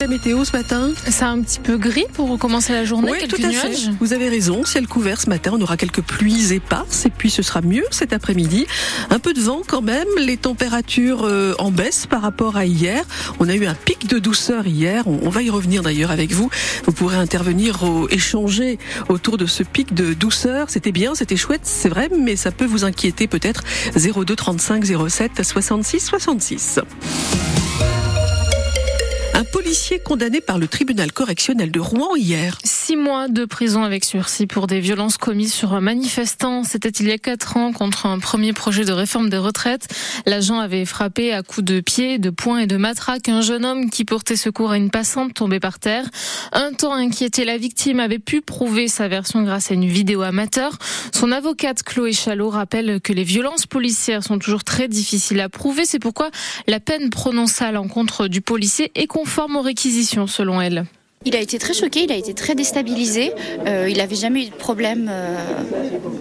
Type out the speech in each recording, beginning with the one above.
La météo ce matin C'est un petit peu gris pour commencer la journée, Oui, quelques tout à nuages? fait. Vous avez raison, ciel couvert ce matin, on aura quelques pluies éparses et puis ce sera mieux cet après-midi. Un peu de vent quand même, les températures euh, en baisse par rapport à hier. On a eu un pic de douceur hier, on, on va y revenir d'ailleurs avec vous. Vous pourrez intervenir, au- échanger autour de ce pic de douceur. C'était bien, c'était chouette, c'est vrai, mais ça peut vous inquiéter peut-être. 02 35 07 66 66. Policier condamné par le tribunal correctionnel de Rouen hier. Six mois de prison avec sursis pour des violences commises sur un manifestant. C'était il y a quatre ans contre un premier projet de réforme des retraites. L'agent avait frappé à coups de pied, de poing et de matraque un jeune homme qui portait secours à une passante tombée par terre. Un temps inquiété, la victime avait pu prouver sa version grâce à une vidéo amateur. Son avocate Chloé Chalot rappelle que les violences policières sont toujours très difficiles à prouver. C'est pourquoi la peine prononcée à l'encontre du policier est conforme aux réquisitions selon elle. Il a été très choqué, il a été très déstabilisé. Euh, il n'avait jamais eu de problème euh,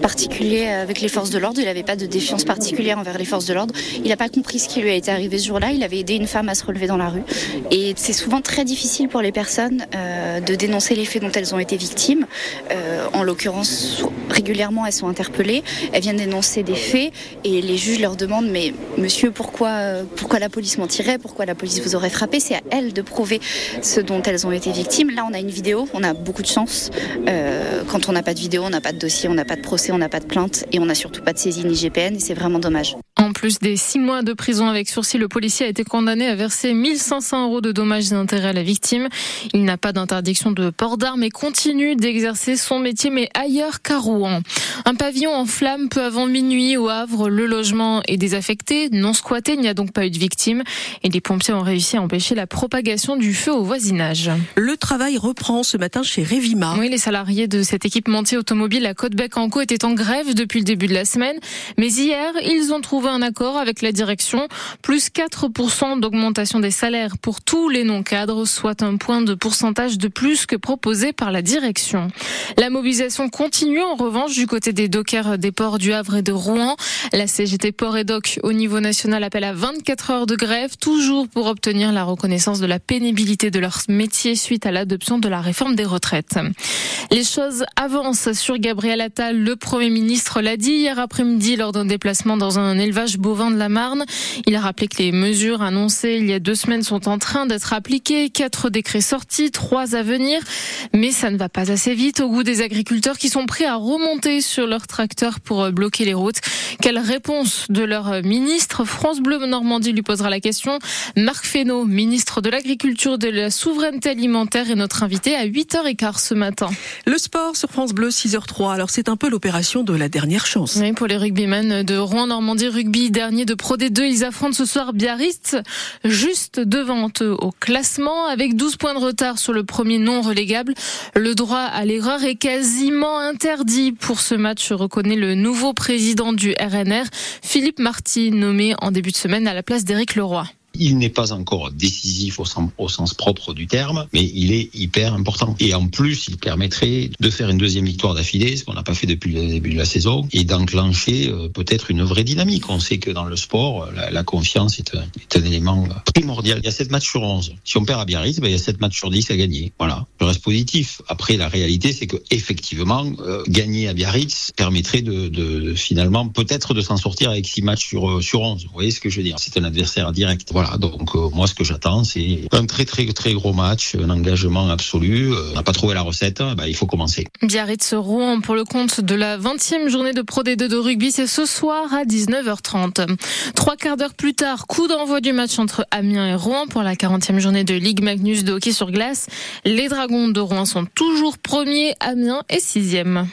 particulier avec les forces de l'ordre. Il n'avait pas de défiance particulière envers les forces de l'ordre. Il n'a pas compris ce qui lui a été arrivé ce jour-là. Il avait aidé une femme à se relever dans la rue. Et c'est souvent très difficile pour les personnes euh, de dénoncer les faits dont elles ont été victimes. En l'occurrence, régulièrement, elles sont interpellées. Elles viennent dénoncer des faits et les juges leur demandent mais monsieur, pourquoi, pourquoi la police mentirait? Pourquoi la police vous aurait frappé? C'est à elles de prouver ce dont elles ont été victimes. Là, on a une vidéo, on a beaucoup de chance. Euh, quand on n'a pas de vidéo, on n'a pas de dossier, on n'a pas de procès, on n'a pas de plainte et on n'a surtout pas de saisine IGPN c'est vraiment dommage. En plus des six mois de prison avec sursis, le policier a été condamné à verser 1500 euros de dommages et intérêts à la victime. Il n'a pas d'interdiction de port d'armes et continue d'exercer son métier, mais ailleurs qu'à Rouen. Un pavillon en flammes peu avant minuit au Havre. Le logement est désaffecté, non squatté, il n'y a donc pas eu de victime. Et les pompiers ont réussi à empêcher la propagation du feu au voisinage. Le travail reprend ce matin chez Révima. Oui, les salariés de cet équipementier automobile à Côte-Bec-en-Caux étaient en grève depuis le début de la semaine. Mais hier, ils ont trouvé un accord avec la direction. Plus 4% d'augmentation des salaires pour tous les non-cadres, soit un point de pourcentage de plus que proposé par la direction. La mobilisation continue en revanche du côté des dockers des ports du Havre et de Rouen. La CGT Port et Doc au niveau national appelle à 24 heures de grève, toujours pour obtenir la reconnaissance de la pénibilité de leur métier suite à l'adoption de la réforme des retraites. Les choses avancent sur Gabriel Attal. Le Premier ministre l'a dit hier après-midi lors d'un déplacement dans un élevage bovin de la Marne. Il a rappelé que les mesures annoncées il y a deux semaines sont en train d'être appliquées. Quatre décrets sortis, trois à venir. Mais ça ne va pas assez vite au goût des agriculteurs qui sont prêts à remonter sur leurs tracteurs pour bloquer les routes. Quelle réponse de leur ministre? France Bleu Normandie lui posera la question. Marc Fesneau, ministre de l'Agriculture de la Souveraineté Alimentaire, est notre invité à 8h15 ce matin. Le sport sur France Bleu 6h03. Alors c'est un peu l'opération de la dernière chance. Oui, pour les rugbymen de Rouen Normandie Rugby, dernier de Pro D2, ils affrontent ce soir Biarritz, juste devant eux au classement, avec 12 points de retard sur le premier non relégable. Le droit à l'erreur est quasiment interdit pour ce match, reconnaît le nouveau président du RNR, Philippe Marty, nommé en début de semaine à la place d'Éric Leroy. Il n'est pas encore décisif au sens, propre du terme, mais il est hyper important. Et en plus, il permettrait de faire une deuxième victoire d'affilée, ce qu'on n'a pas fait depuis le début de la saison, et d'enclencher euh, peut-être une vraie dynamique. On sait que dans le sport, la, la confiance est un, élément primordial. Il y a 7 matchs sur 11. Si on perd à Biarritz, ben, il y a 7 matchs sur 10 à gagner. Voilà. Je reste positif. Après, la réalité, c'est que effectivement, euh, gagner à Biarritz permettrait de finalement peut-être de s'en sortir avec 6 matchs sur, sur 11. Vous voyez ce que je veux dire? C'est un adversaire direct. Voilà. Donc euh, moi ce que j'attends c'est un très très très gros match, un engagement absolu. Euh, on n'a pas trouvé la recette, bah, il faut commencer. Biarritz Rouen pour le compte de la 20e journée de Pro D2 de rugby, c'est ce soir à 19h30. Trois quarts d'heure plus tard, coup d'envoi du match entre Amiens et Rouen pour la 40e journée de Ligue Magnus de hockey sur glace. Les Dragons de Rouen sont toujours premiers, Amiens est sixième.